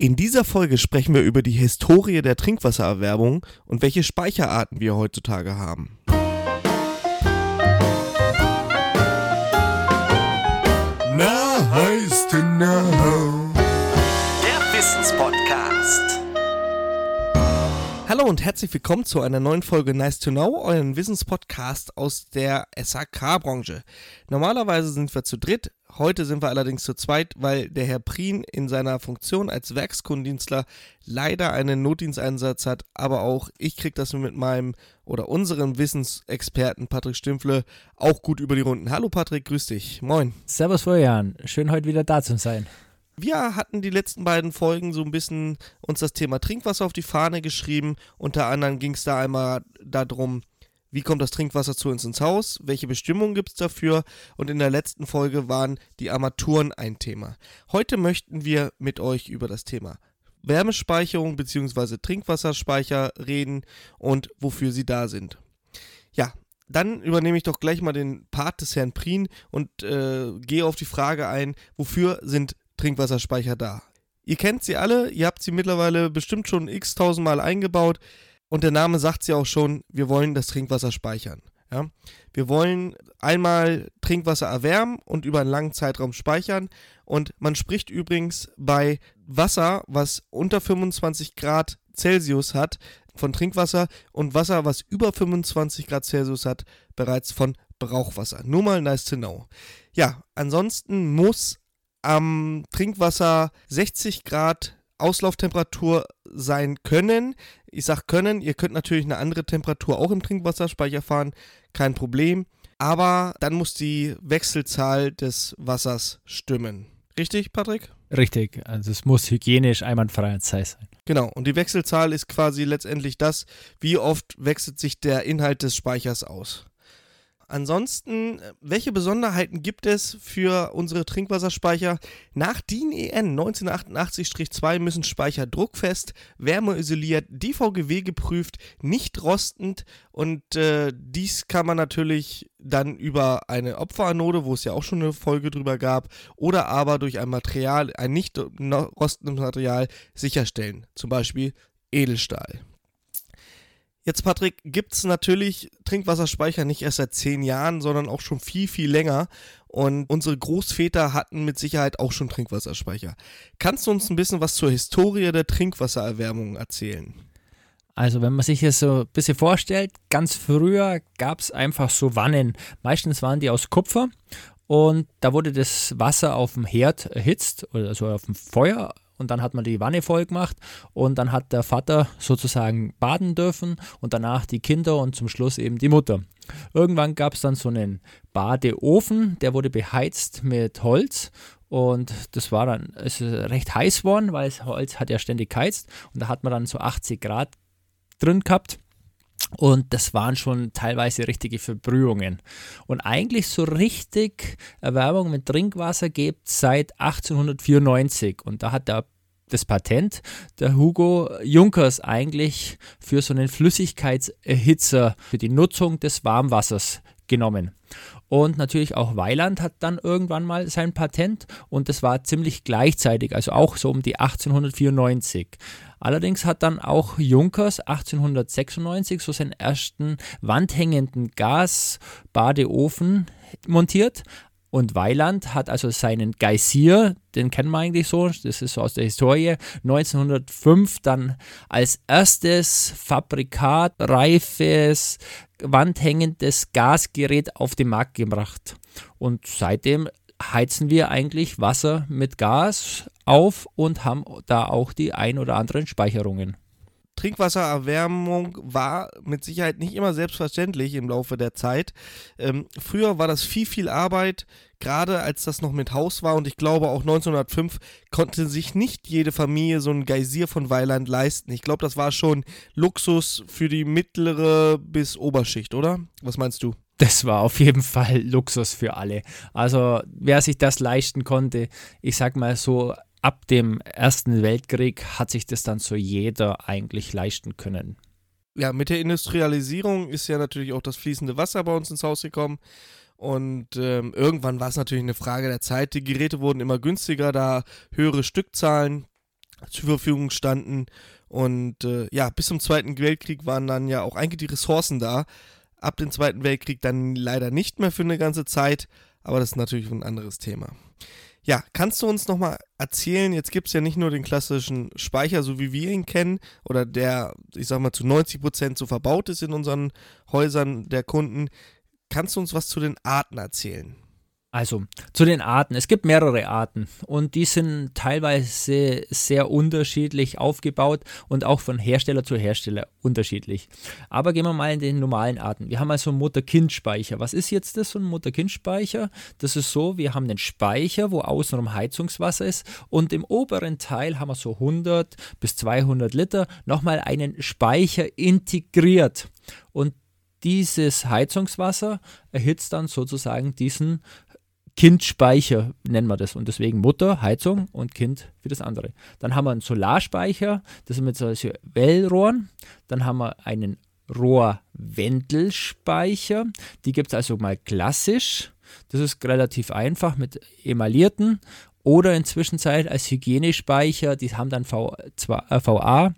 In dieser Folge sprechen wir über die Historie der Trinkwassererwerbung und welche Speicherarten wir heutzutage haben. Na, heißt. Der Wissenspodcast. Hallo und herzlich willkommen zu einer neuen Folge Nice to Know, euren Wissenspodcast aus der SAK-Branche. Normalerweise sind wir zu dritt, heute sind wir allerdings zu zweit, weil der Herr Prien in seiner Funktion als Werkskundendienstler leider einen Notdiensteinsatz hat, aber auch ich kriege das mit meinem oder unserem Wissensexperten Patrick Stümpfle auch gut über die Runden. Hallo Patrick, grüß dich. Moin. Servus Florian, schön heute wieder da zu sein. Wir hatten die letzten beiden Folgen so ein bisschen uns das Thema Trinkwasser auf die Fahne geschrieben. Unter anderem ging es da einmal darum, wie kommt das Trinkwasser zu uns ins Haus, welche Bestimmungen gibt es dafür und in der letzten Folge waren die Armaturen ein Thema. Heute möchten wir mit euch über das Thema Wärmespeicherung bzw. Trinkwasserspeicher reden und wofür sie da sind. Ja, dann übernehme ich doch gleich mal den Part des Herrn Prien und äh, gehe auf die Frage ein, wofür sind Trinkwasserspeicher da. Ihr kennt sie alle, ihr habt sie mittlerweile bestimmt schon x tausendmal eingebaut und der Name sagt sie auch schon, wir wollen das Trinkwasser speichern. Ja? Wir wollen einmal Trinkwasser erwärmen und über einen langen Zeitraum speichern und man spricht übrigens bei Wasser, was unter 25 Grad Celsius hat, von Trinkwasser und Wasser, was über 25 Grad Celsius hat, bereits von Brauchwasser. Nur mal nice to know. Ja, ansonsten muss am Trinkwasser 60 Grad Auslauftemperatur sein können. Ich sage können, ihr könnt natürlich eine andere Temperatur auch im Trinkwasserspeicher fahren, kein Problem. Aber dann muss die Wechselzahl des Wassers stimmen. Richtig, Patrick? Richtig, also es muss hygienisch einwandfrei und sein. Genau, und die Wechselzahl ist quasi letztendlich das, wie oft wechselt sich der Inhalt des Speichers aus. Ansonsten, welche Besonderheiten gibt es für unsere Trinkwasserspeicher? Nach DIN EN 1988-2 müssen Speicher druckfest, wärmeisoliert, DVGW geprüft, nicht rostend und äh, dies kann man natürlich dann über eine Opferanode, wo es ja auch schon eine Folge drüber gab, oder aber durch ein Material, ein nicht rostendes Material sicherstellen, zum Beispiel Edelstahl. Jetzt, Patrick, gibt es natürlich Trinkwasserspeicher nicht erst seit zehn Jahren, sondern auch schon viel, viel länger. Und unsere Großväter hatten mit Sicherheit auch schon Trinkwasserspeicher. Kannst du uns ein bisschen was zur Historie der Trinkwassererwärmung erzählen? Also wenn man sich das so ein bisschen vorstellt, ganz früher gab es einfach so Wannen. Meistens waren die aus Kupfer und da wurde das Wasser auf dem Herd erhitzt, also auf dem Feuer und dann hat man die Wanne voll gemacht und dann hat der Vater sozusagen baden dürfen und danach die Kinder und zum Schluss eben die Mutter. Irgendwann gab es dann so einen Badeofen, der wurde beheizt mit Holz und das war dann ist recht heiß geworden, weil das Holz hat ja ständig geheizt und da hat man dann so 80 Grad drin gehabt. Und das waren schon teilweise richtige Verbrühungen. Und eigentlich so richtig Erwärmung mit Trinkwasser gibt es seit 1894. Und da hat der das Patent der Hugo Junkers eigentlich für so einen Flüssigkeitserhitzer für die Nutzung des Warmwassers genommen. Und natürlich auch Weiland hat dann irgendwann mal sein Patent und das war ziemlich gleichzeitig, also auch so um die 1894. Allerdings hat dann auch Junkers 1896 so seinen ersten wandhängenden Gasbadeofen montiert. Und Weiland hat also seinen Geysir, den kennen wir eigentlich so, das ist so aus der Historie, 1905 dann als erstes fabrikatreifes, wandhängendes Gasgerät auf den Markt gebracht. Und seitdem heizen wir eigentlich Wasser mit Gas auf und haben da auch die ein oder anderen Speicherungen. Trinkwassererwärmung war mit Sicherheit nicht immer selbstverständlich im Laufe der Zeit. Ähm, früher war das viel, viel Arbeit, gerade als das noch mit Haus war und ich glaube auch 1905 konnte sich nicht jede Familie so ein Geysir von Weiland leisten. Ich glaube, das war schon Luxus für die mittlere bis Oberschicht, oder? Was meinst du? das war auf jeden Fall Luxus für alle. Also wer sich das leisten konnte, ich sag mal so, ab dem Ersten Weltkrieg hat sich das dann so jeder eigentlich leisten können. Ja, mit der Industrialisierung ist ja natürlich auch das fließende Wasser bei uns ins Haus gekommen. Und ähm, irgendwann war es natürlich eine Frage der Zeit. Die Geräte wurden immer günstiger, da höhere Stückzahlen zur Verfügung standen. Und äh, ja, bis zum Zweiten Weltkrieg waren dann ja auch eigentlich die Ressourcen da. Ab dem Zweiten Weltkrieg dann leider nicht mehr für eine ganze Zeit, aber das ist natürlich ein anderes Thema. Ja, kannst du uns nochmal erzählen, jetzt gibt es ja nicht nur den klassischen Speicher, so wie wir ihn kennen, oder der, ich sag mal, zu 90% so verbaut ist in unseren Häusern der Kunden. Kannst du uns was zu den Arten erzählen? Also zu den Arten. Es gibt mehrere Arten und die sind teilweise sehr unterschiedlich aufgebaut und auch von Hersteller zu Hersteller unterschiedlich. Aber gehen wir mal in den normalen Arten. Wir haben also Mutter-Kind-Speicher. Was ist jetzt das, ein Mutter-Kind-Speicher? Das ist so, wir haben einen Speicher, wo außenrum Heizungswasser ist und im oberen Teil haben wir so 100 bis 200 Liter nochmal einen Speicher integriert. Und dieses Heizungswasser erhitzt dann sozusagen diesen Kindspeicher nennen wir das und deswegen Mutter, Heizung und Kind für das andere. Dann haben wir einen Solarspeicher, das sind mit solchen Wellrohren. Dann haben wir einen Rohrwendelspeicher, die gibt es also mal klassisch. Das ist relativ einfach mit emaillierten oder inzwischen als Hygienespeicher, die haben dann v, äh, VA,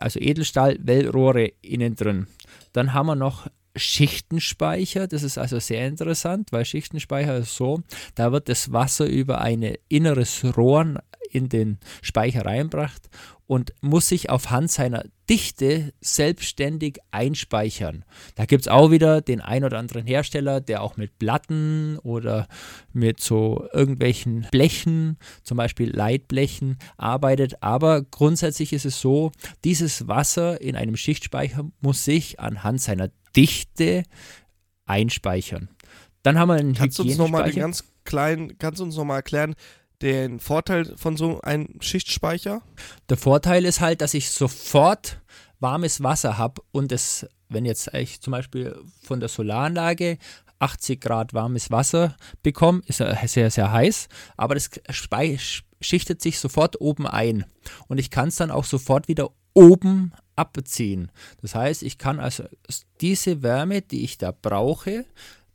also Edelstahl, Wellrohre innen drin. Dann haben wir noch Schichtenspeicher. Das ist also sehr interessant, weil Schichtenspeicher ist so, da wird das Wasser über ein inneres Rohr in den Speicher reinbracht und muss sich aufhand seiner Dichte selbstständig einspeichern. Da gibt es auch wieder den ein oder anderen Hersteller, der auch mit Platten oder mit so irgendwelchen Blechen, zum Beispiel Leitblechen, arbeitet. Aber grundsätzlich ist es so, dieses Wasser in einem Schichtspeicher muss sich anhand seiner Dichte einspeichern. Dann haben wir einen Kannst du uns nochmal den ganz kleinen, kannst du uns nochmal erklären, den Vorteil von so einem Schichtspeicher? Der Vorteil ist halt, dass ich sofort warmes Wasser habe und es, wenn jetzt ich zum Beispiel von der Solaranlage 80 Grad warmes Wasser bekomme, ist er sehr, sehr heiß, aber das schichtet sich sofort oben ein und ich kann es dann auch sofort wieder oben abziehen. Das heißt, ich kann also diese Wärme, die ich da brauche,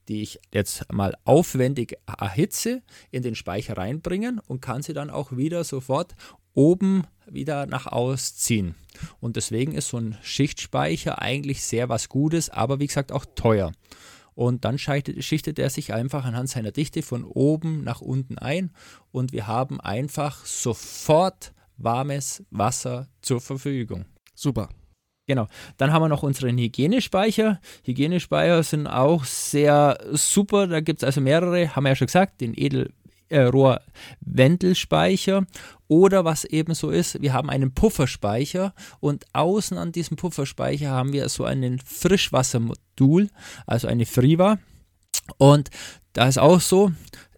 die ich jetzt mal aufwendig erhitze, in den Speicher reinbringen und kann sie dann auch wieder sofort oben wieder nach ausziehen. Und deswegen ist so ein Schichtspeicher eigentlich sehr was Gutes, aber wie gesagt auch teuer. Und dann schichtet er sich einfach anhand seiner Dichte von oben nach unten ein und wir haben einfach sofort warmes Wasser zur Verfügung. Super. Genau. Dann haben wir noch unseren Hygienespeicher. Hygienespeicher sind auch sehr super. Da gibt es also mehrere, haben wir ja schon gesagt, den Edel. Äh, oder was eben so ist, wir haben einen Pufferspeicher und außen an diesem Pufferspeicher haben wir so einen Frischwassermodul, also eine Friva und da ist auch so,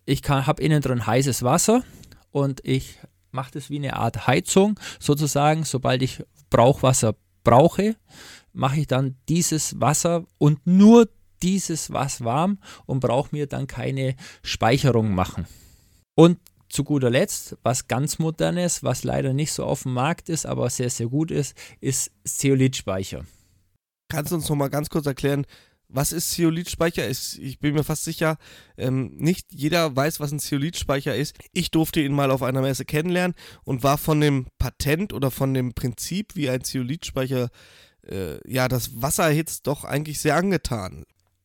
ich habe innen drin heißes Wasser und ich mache das wie eine Art Heizung sozusagen, sobald ich Brauchwasser brauche, mache ich dann dieses Wasser und nur dieses was warm und brauche mir dann keine Speicherung machen. Und zu guter Letzt, was ganz modernes, was leider nicht so auf dem Markt ist, aber sehr, sehr gut ist, ist Zeolithspeicher. Kannst du uns noch mal ganz kurz erklären, was ist Zeolithspeicher? Ich bin mir fast sicher, ähm, nicht jeder weiß, was ein Zeolithspeicher ist. Ich durfte ihn mal auf einer Messe kennenlernen und war von dem Patent oder von dem Prinzip, wie ein Zeolithspeicher äh, ja das Wasser erhitzt, doch eigentlich sehr angetan.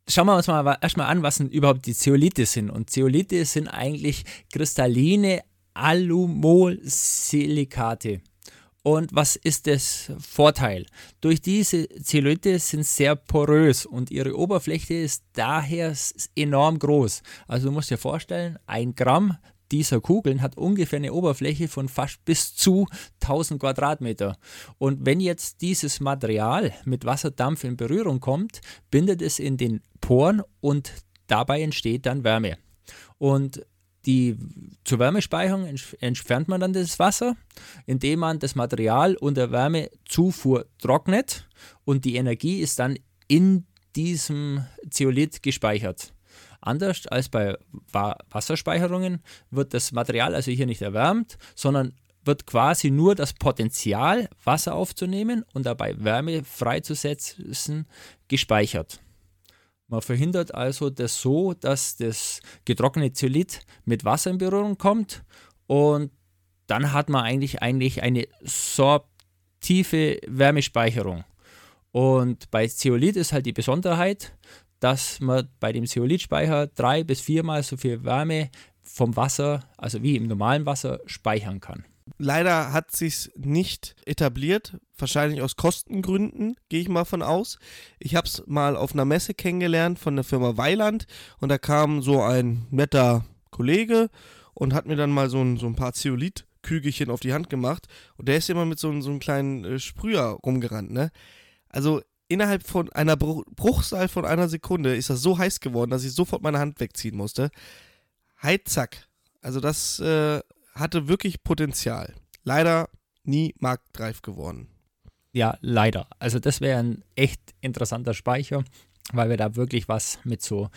Schauen wir uns mal erstmal an, was denn überhaupt die Zeolithe sind. Und Zeolithe sind eigentlich kristalline Alumolsilikate. Und was ist das Vorteil? Durch diese Zellulite sind sehr porös und ihre Oberfläche ist daher enorm groß. Also du musst dir vorstellen, ein Gramm dieser Kugeln hat ungefähr eine Oberfläche von fast bis zu 1000 Quadratmeter. Und wenn jetzt dieses Material mit Wasserdampf in Berührung kommt, bindet es in den Poren und dabei entsteht dann Wärme. Und die, zur Wärmespeicherung entfernt man dann das Wasser, indem man das Material unter Wärmezufuhr trocknet und die Energie ist dann in diesem Zeolit gespeichert. Anders als bei Wasserspeicherungen wird das Material also hier nicht erwärmt, sondern wird quasi nur das Potenzial, Wasser aufzunehmen und dabei Wärme freizusetzen, gespeichert. Man verhindert also das so, dass das getrocknete Zeolit mit Wasser in Berührung kommt und dann hat man eigentlich, eigentlich eine sorptiefe Wärmespeicherung. Und bei Zeolit ist halt die Besonderheit, dass man bei dem Zeolithspeicher drei bis viermal so viel Wärme vom Wasser, also wie im normalen Wasser, speichern kann. Leider hat sich's nicht etabliert, wahrscheinlich aus Kostengründen, gehe ich mal von aus. Ich habe es mal auf einer Messe kennengelernt von der Firma Weiland und da kam so ein netter Kollege und hat mir dann mal so ein, so ein paar Zeolit-Kügelchen auf die Hand gemacht und der ist immer mit so, so einem kleinen äh, Sprüher rumgerannt, ne? Also innerhalb von einer Bru Bruchzahl von einer Sekunde ist das so heiß geworden, dass ich sofort meine Hand wegziehen musste. Heizack. Also das äh, hatte wirklich Potenzial. Leider nie marktreif geworden. Ja, leider. Also das wäre ein echt interessanter Speicher, weil wir da wirklich was mit so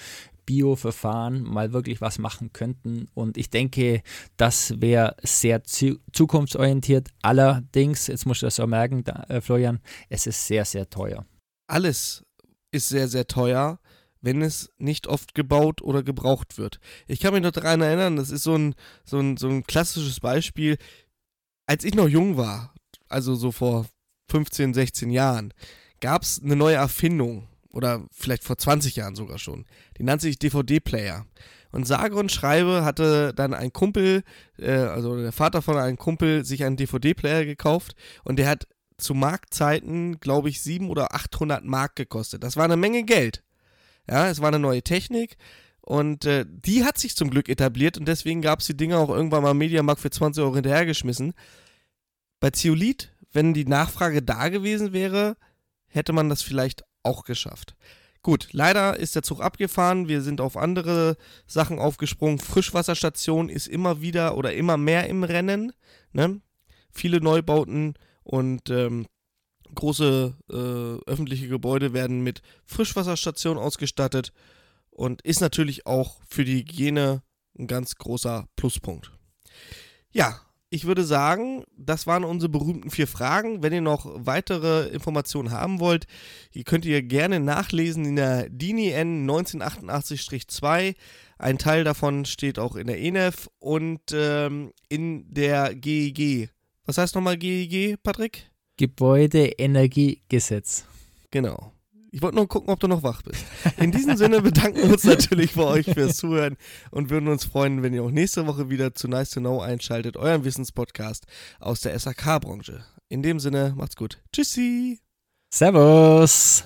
Bio-Verfahren mal wirklich was machen könnten. Und ich denke, das wäre sehr zu zukunftsorientiert. Allerdings, jetzt musst du das auch merken, da, äh, Florian, es ist sehr, sehr teuer. Alles ist sehr, sehr teuer, wenn es nicht oft gebaut oder gebraucht wird. Ich kann mich noch daran erinnern, das ist so ein, so ein, so ein klassisches Beispiel. Als ich noch jung war, also so vor 15, 16 Jahren, gab es eine neue Erfindung oder vielleicht vor 20 Jahren sogar schon. Die nannte sich DVD-Player. Und sage und schreibe hatte dann ein Kumpel, äh, also der Vater von einem Kumpel, sich einen DVD-Player gekauft und der hat zu Marktzeiten, glaube ich, 700 oder 800 Mark gekostet. Das war eine Menge Geld. Ja, es war eine neue Technik und äh, die hat sich zum Glück etabliert und deswegen gab es die Dinger auch irgendwann mal Mediamarkt für 20 Euro hinterhergeschmissen. Bei Zeolit, wenn die Nachfrage da gewesen wäre, hätte man das vielleicht auch geschafft. Gut, leider ist der Zug abgefahren. Wir sind auf andere Sachen aufgesprungen. Frischwasserstation ist immer wieder oder immer mehr im Rennen. Ne? Viele Neubauten und ähm, große äh, öffentliche Gebäude werden mit Frischwasserstationen ausgestattet und ist natürlich auch für die Hygiene ein ganz großer Pluspunkt. Ja, ich würde sagen, das waren unsere berühmten vier Fragen. Wenn ihr noch weitere Informationen haben wollt, die könnt ihr gerne nachlesen in der DINI N 1988-2. Ein Teil davon steht auch in der ENEF und ähm, in der GEG. Was heißt nochmal GEG, Patrick? Gebäudeenergiegesetz. Genau. Ich wollte nur gucken, ob du noch wach bist. In diesem Sinne bedanken wir uns natürlich bei euch fürs Zuhören und würden uns freuen, wenn ihr auch nächste Woche wieder zu Nice to Know einschaltet, euren Wissenspodcast aus der SAK-Branche. In dem Sinne, macht's gut. Tschüssi. Servus.